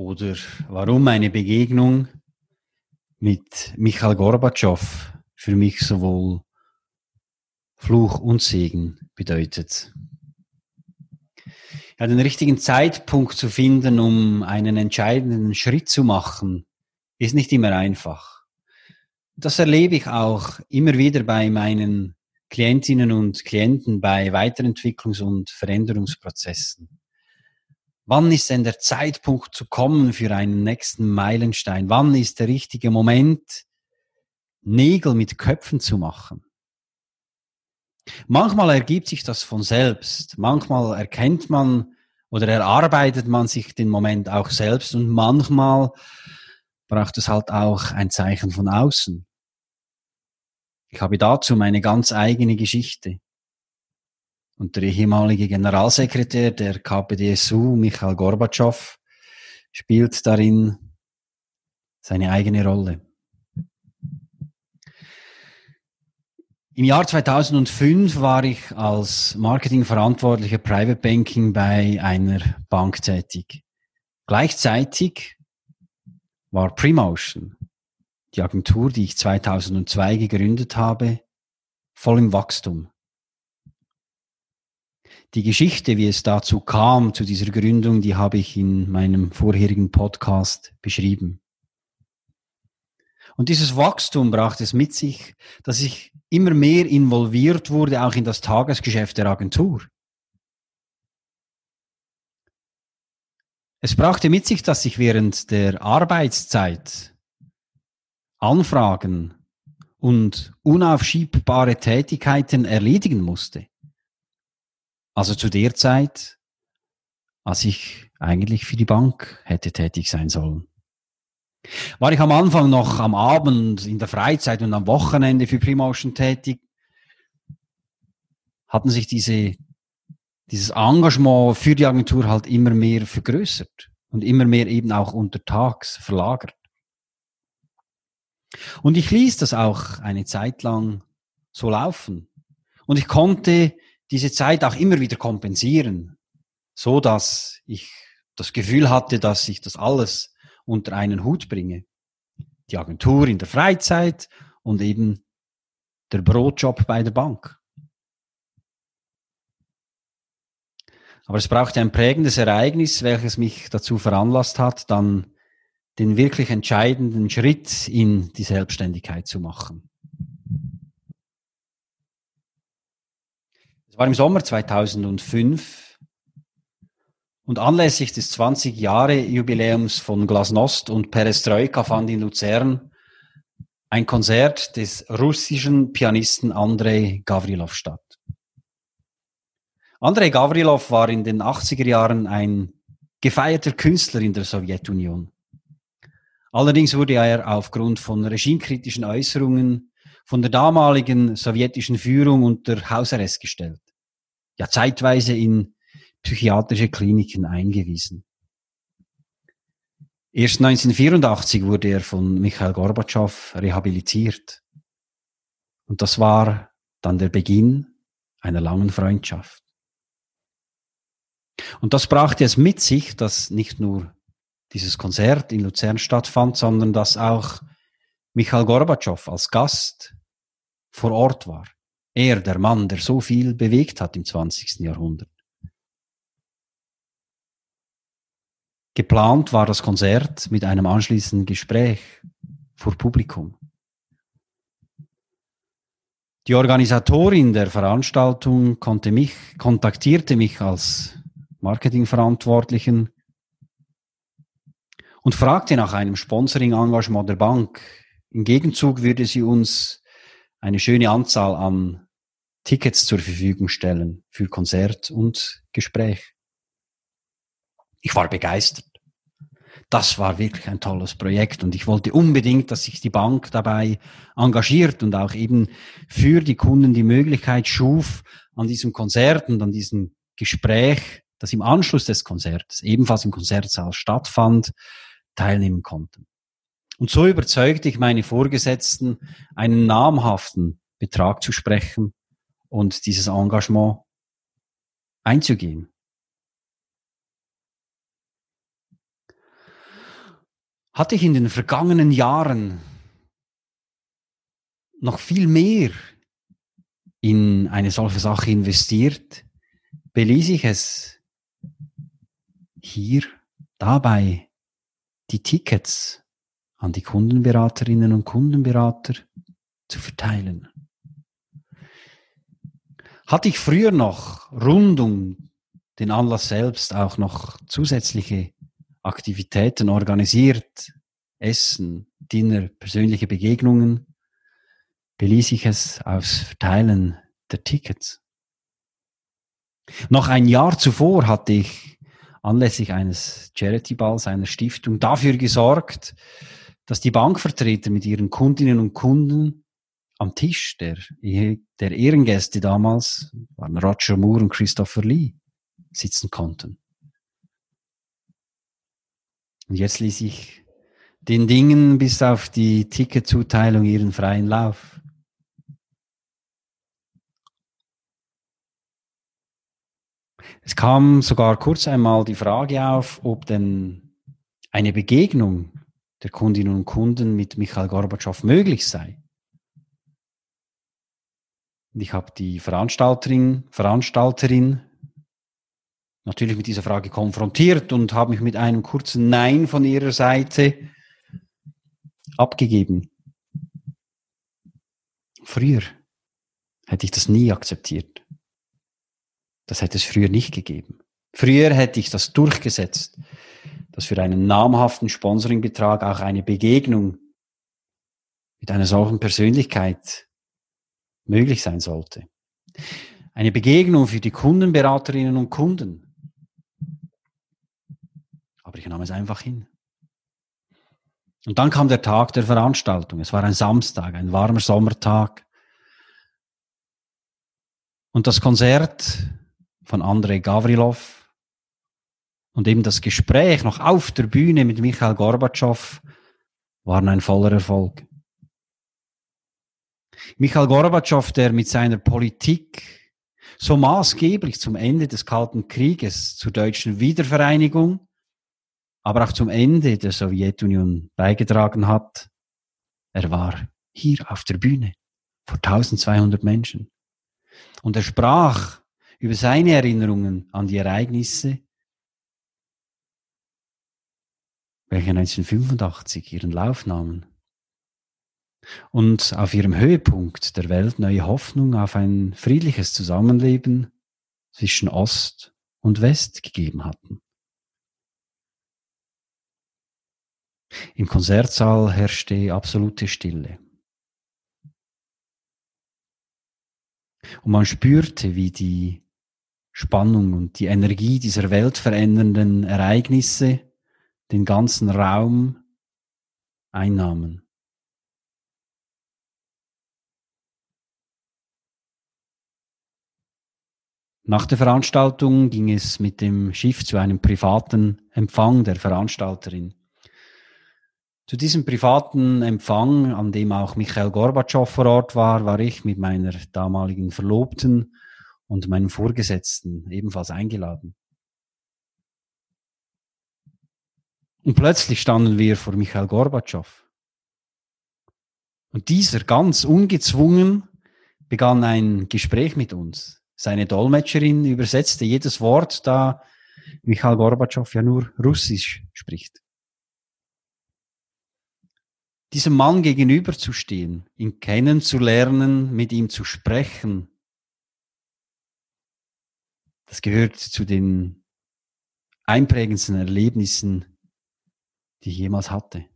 Oder warum eine Begegnung mit Michael Gorbatschow für mich sowohl Fluch und Segen bedeutet. Ja, den richtigen Zeitpunkt zu finden, um einen entscheidenden Schritt zu machen, ist nicht immer einfach. Das erlebe ich auch immer wieder bei meinen Klientinnen und Klienten bei Weiterentwicklungs- und Veränderungsprozessen. Wann ist denn der Zeitpunkt zu kommen für einen nächsten Meilenstein? Wann ist der richtige Moment, Nägel mit Köpfen zu machen? Manchmal ergibt sich das von selbst. Manchmal erkennt man oder erarbeitet man sich den Moment auch selbst und manchmal braucht es halt auch ein Zeichen von außen. Ich habe dazu meine ganz eigene Geschichte. Und der ehemalige Generalsekretär der KPDSU, Michael Gorbatschow, spielt darin seine eigene Rolle. Im Jahr 2005 war ich als Marketingverantwortlicher Private Banking bei einer Bank tätig. Gleichzeitig war Premotion, die Agentur, die ich 2002 gegründet habe, voll im Wachstum. Die Geschichte, wie es dazu kam, zu dieser Gründung, die habe ich in meinem vorherigen Podcast beschrieben. Und dieses Wachstum brachte es mit sich, dass ich immer mehr involviert wurde, auch in das Tagesgeschäft der Agentur. Es brachte mit sich, dass ich während der Arbeitszeit Anfragen und unaufschiebbare Tätigkeiten erledigen musste. Also zu der Zeit, als ich eigentlich für die Bank hätte tätig sein sollen. War ich am Anfang noch am Abend, in der Freizeit und am Wochenende für Premotion tätig, hatten sich diese, dieses Engagement für die Agentur halt immer mehr vergrößert und immer mehr eben auch untertags verlagert. Und ich ließ das auch eine Zeit lang so laufen. Und ich konnte diese Zeit auch immer wieder kompensieren, so dass ich das Gefühl hatte, dass ich das alles unter einen Hut bringe. Die Agentur in der Freizeit und eben der Brotjob bei der Bank. Aber es brauchte ein prägendes Ereignis, welches mich dazu veranlasst hat, dann den wirklich entscheidenden Schritt in die Selbstständigkeit zu machen. War im Sommer 2005 und anlässlich des 20 Jahre Jubiläums von Glasnost und Perestroika fand in Luzern ein Konzert des russischen Pianisten Andrei Gavrilov statt. Andrei Gavrilov war in den 80er Jahren ein gefeierter Künstler in der Sowjetunion. Allerdings wurde er aufgrund von regimekritischen Äußerungen von der damaligen sowjetischen Führung unter Hausarrest gestellt ja zeitweise in psychiatrische Kliniken eingewiesen. Erst 1984 wurde er von Michael Gorbatschow rehabilitiert. Und das war dann der Beginn einer langen Freundschaft. Und das brachte es mit sich, dass nicht nur dieses Konzert in Luzern stattfand, sondern dass auch Michael Gorbatschow als Gast vor Ort war. Er, der Mann, der so viel bewegt hat im 20. Jahrhundert. Geplant war das Konzert mit einem anschließenden Gespräch vor Publikum. Die Organisatorin der Veranstaltung konnte mich, kontaktierte mich als Marketingverantwortlichen und fragte nach einem Sponsoring-Engagement der Bank. Im Gegenzug würde sie uns eine schöne Anzahl an Tickets zur Verfügung stellen für Konzert und Gespräch. Ich war begeistert. Das war wirklich ein tolles Projekt und ich wollte unbedingt, dass sich die Bank dabei engagiert und auch eben für die Kunden die Möglichkeit schuf, an diesem Konzert und an diesem Gespräch, das im Anschluss des Konzerts ebenfalls im Konzertsaal stattfand, teilnehmen konnten. Und so überzeugte ich meine Vorgesetzten, einen namhaften Betrag zu sprechen und dieses Engagement einzugehen. Hatte ich in den vergangenen Jahren noch viel mehr in eine solche Sache investiert, beließ ich es hier dabei die Tickets an die Kundenberaterinnen und Kundenberater zu verteilen. Hatte ich früher noch rund um den Anlass selbst auch noch zusätzliche Aktivitäten organisiert, Essen, Dinner, persönliche Begegnungen, beließ ich es aufs Verteilen der Tickets. Noch ein Jahr zuvor hatte ich anlässlich eines Charity-Balls einer Stiftung dafür gesorgt, dass die Bankvertreter mit ihren Kundinnen und Kunden am Tisch der, der Ehrengäste damals, waren Roger Moore und Christopher Lee, sitzen konnten. Und jetzt ließ ich den Dingen bis auf die Ticketzuteilung ihren freien Lauf. Es kam sogar kurz einmal die Frage auf, ob denn eine Begegnung der Kundinnen und Kunden mit Michael Gorbatschow möglich sei. Und ich habe die Veranstalterin, Veranstalterin natürlich mit dieser Frage konfrontiert und habe mich mit einem kurzen Nein von ihrer Seite abgegeben. Früher hätte ich das nie akzeptiert. Das hätte es früher nicht gegeben. Früher hätte ich das durchgesetzt, dass für einen namhaften Sponsoringbetrag auch eine Begegnung mit einer solchen Persönlichkeit möglich sein sollte. Eine Begegnung für die Kundenberaterinnen und Kunden. Aber ich nahm es einfach hin. Und dann kam der Tag der Veranstaltung. Es war ein Samstag, ein warmer Sommertag. Und das Konzert von Andrei Gavrilov und eben das Gespräch noch auf der Bühne mit Michael Gorbatschow waren ein voller Erfolg. Michael Gorbatschow, der mit seiner Politik so maßgeblich zum Ende des Kalten Krieges, zur deutschen Wiedervereinigung, aber auch zum Ende der Sowjetunion beigetragen hat, er war hier auf der Bühne vor 1200 Menschen. Und er sprach über seine Erinnerungen an die Ereignisse, welche 1985 ihren Lauf nahmen und auf ihrem Höhepunkt der Welt neue Hoffnung auf ein friedliches Zusammenleben zwischen Ost und West gegeben hatten. Im Konzertsaal herrschte absolute Stille. Und man spürte, wie die Spannung und die Energie dieser weltverändernden Ereignisse den ganzen Raum einnahmen. Nach der Veranstaltung ging es mit dem Schiff zu einem privaten Empfang der Veranstalterin. Zu diesem privaten Empfang, an dem auch Michael Gorbatschow vor Ort war, war ich mit meiner damaligen Verlobten und meinem Vorgesetzten ebenfalls eingeladen. Und plötzlich standen wir vor Michael Gorbatschow. Und dieser ganz ungezwungen begann ein Gespräch mit uns. Seine Dolmetscherin übersetzte jedes Wort, da Michael Gorbatschow ja nur Russisch spricht. Diesem Mann gegenüberzustehen, ihn kennenzulernen, mit ihm zu sprechen, das gehört zu den einprägendsten Erlebnissen, die ich jemals hatte.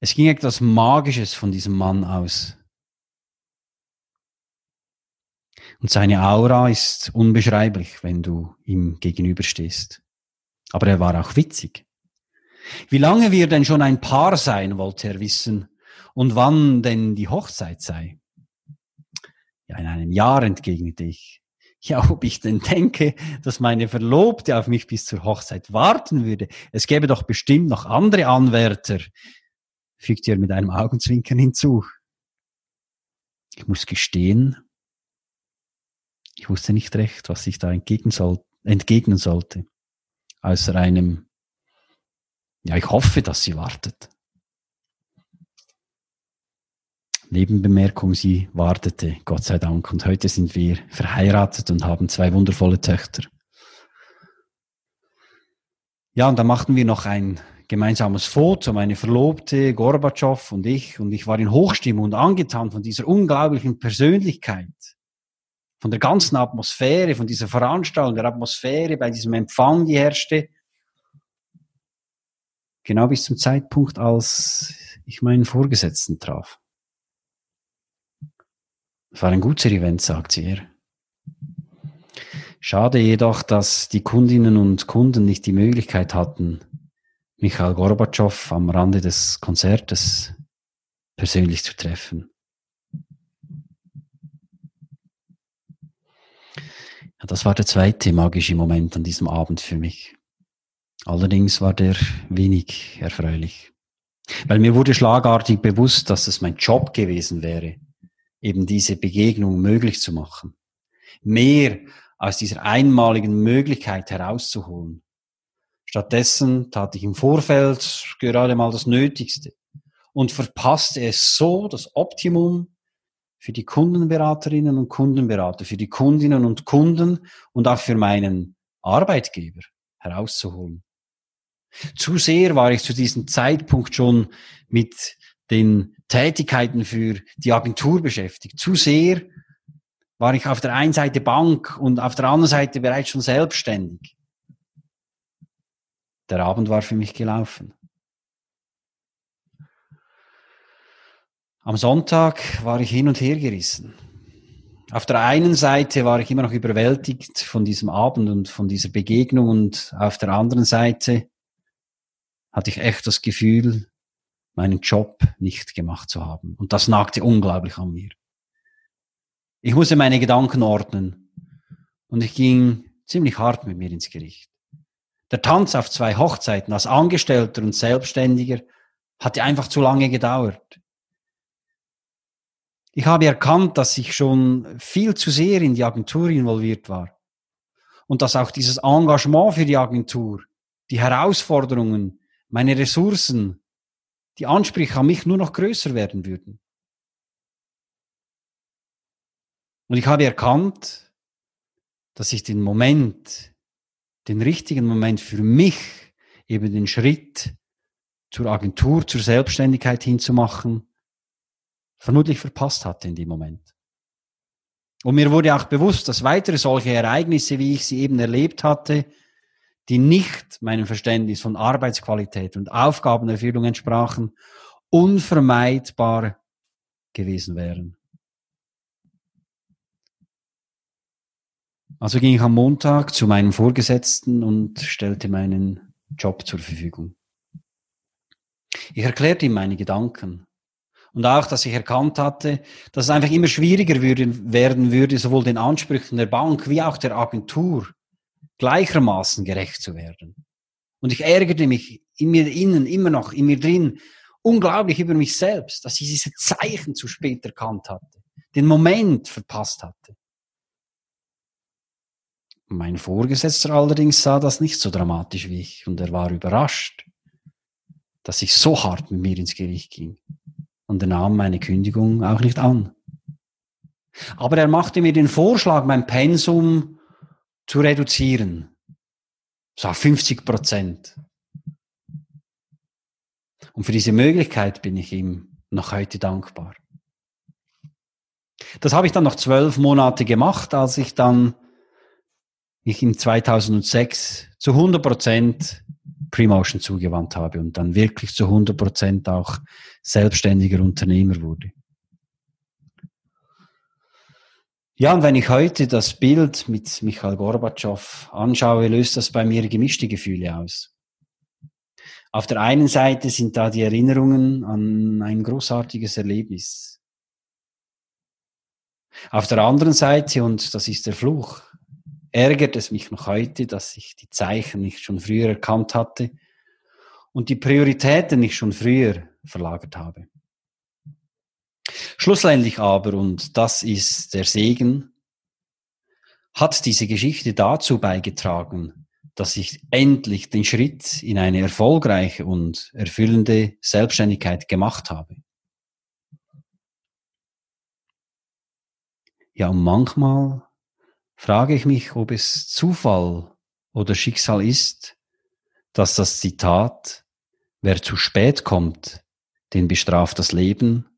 Es ging etwas Magisches von diesem Mann aus. Und seine Aura ist unbeschreiblich, wenn du ihm gegenüberstehst. Aber er war auch witzig. Wie lange wir denn schon ein Paar sein, wollte er wissen, und wann denn die Hochzeit sei. Ja, in einem Jahr entgegnete ich. Ja, ob ich denn denke, dass meine Verlobte auf mich bis zur Hochzeit warten würde. Es gäbe doch bestimmt noch andere Anwärter, fügte er mit einem Augenzwinkern hinzu. Ich muss gestehen, ich wusste nicht recht, was ich da entgegnen, soll, entgegnen sollte, außer einem, ja, ich hoffe, dass sie wartet. Nebenbemerkung, sie wartete, Gott sei Dank. Und heute sind wir verheiratet und haben zwei wundervolle Töchter. Ja, und dann machten wir noch ein gemeinsames Foto, meine Verlobte, Gorbatschow und ich. Und ich war in Hochstimmung und angetan von dieser unglaublichen Persönlichkeit, von der ganzen Atmosphäre, von dieser Veranstaltung, der Atmosphäre bei diesem Empfang, die herrschte. Genau bis zum Zeitpunkt, als ich meinen Vorgesetzten traf. Es war ein guter Event, sagt sie ihr. Schade jedoch, dass die Kundinnen und Kunden nicht die Möglichkeit hatten, Michael Gorbatschow am Rande des Konzertes persönlich zu treffen. Ja, das war der zweite magische Moment an diesem Abend für mich. Allerdings war der wenig erfreulich, weil mir wurde schlagartig bewusst, dass es mein Job gewesen wäre, eben diese Begegnung möglich zu machen. Mehr aus dieser einmaligen Möglichkeit herauszuholen. Stattdessen tat ich im Vorfeld gerade mal das Nötigste und verpasste es so, das Optimum für die Kundenberaterinnen und Kundenberater, für die Kundinnen und Kunden und auch für meinen Arbeitgeber herauszuholen. Zu sehr war ich zu diesem Zeitpunkt schon mit den Tätigkeiten für die Agentur beschäftigt. Zu sehr war ich auf der einen Seite Bank und auf der anderen Seite bereits schon selbstständig. Der Abend war für mich gelaufen. Am Sonntag war ich hin und her gerissen. Auf der einen Seite war ich immer noch überwältigt von diesem Abend und von dieser Begegnung und auf der anderen Seite hatte ich echt das Gefühl, meinen Job nicht gemacht zu haben. Und das nagte unglaublich an mir. Ich musste meine Gedanken ordnen und ich ging ziemlich hart mit mir ins Gericht. Der Tanz auf zwei Hochzeiten als Angestellter und Selbstständiger hatte einfach zu lange gedauert. Ich habe erkannt, dass ich schon viel zu sehr in die Agentur involviert war und dass auch dieses Engagement für die Agentur, die Herausforderungen, meine Ressourcen die Ansprüche an mich nur noch größer werden würden. Und ich habe erkannt, dass ich den Moment, den richtigen Moment für mich, eben den Schritt zur Agentur, zur Selbstständigkeit hinzumachen, vermutlich verpasst hatte in dem Moment. Und mir wurde auch bewusst, dass weitere solche Ereignisse, wie ich sie eben erlebt hatte, die nicht meinem Verständnis von Arbeitsqualität und Aufgabenerfüllung entsprachen, unvermeidbar gewesen wären. Also ging ich am Montag zu meinem Vorgesetzten und stellte meinen Job zur Verfügung. Ich erklärte ihm meine Gedanken und auch, dass ich erkannt hatte, dass es einfach immer schwieriger würde, werden würde, sowohl den Ansprüchen der Bank wie auch der Agentur gleichermaßen gerecht zu werden. Und ich ärgerte mich in mir innen, immer noch in mir drin, unglaublich über mich selbst, dass ich diese Zeichen zu spät erkannt hatte, den Moment verpasst hatte. Mein Vorgesetzter allerdings sah das nicht so dramatisch wie ich und er war überrascht, dass ich so hart mit mir ins Gericht ging und er nahm meine Kündigung auch nicht an. Aber er machte mir den Vorschlag, mein Pensum zu reduzieren. So 50 Prozent. Und für diese Möglichkeit bin ich ihm noch heute dankbar. Das habe ich dann noch zwölf Monate gemacht, als ich dann mich in 2006 zu 100 Prozent Premotion zugewandt habe und dann wirklich zu 100 Prozent auch selbstständiger Unternehmer wurde. Ja, und wenn ich heute das Bild mit Michael Gorbatschow anschaue, löst das bei mir gemischte Gefühle aus. Auf der einen Seite sind da die Erinnerungen an ein großartiges Erlebnis. Auf der anderen Seite, und das ist der Fluch, ärgert es mich noch heute, dass ich die Zeichen nicht schon früher erkannt hatte und die Prioritäten nicht schon früher verlagert habe. Schlussendlich aber, und das ist der Segen, hat diese Geschichte dazu beigetragen, dass ich endlich den Schritt in eine erfolgreiche und erfüllende Selbstständigkeit gemacht habe. Ja, und manchmal frage ich mich, ob es Zufall oder Schicksal ist, dass das Zitat, wer zu spät kommt, den bestraft das Leben,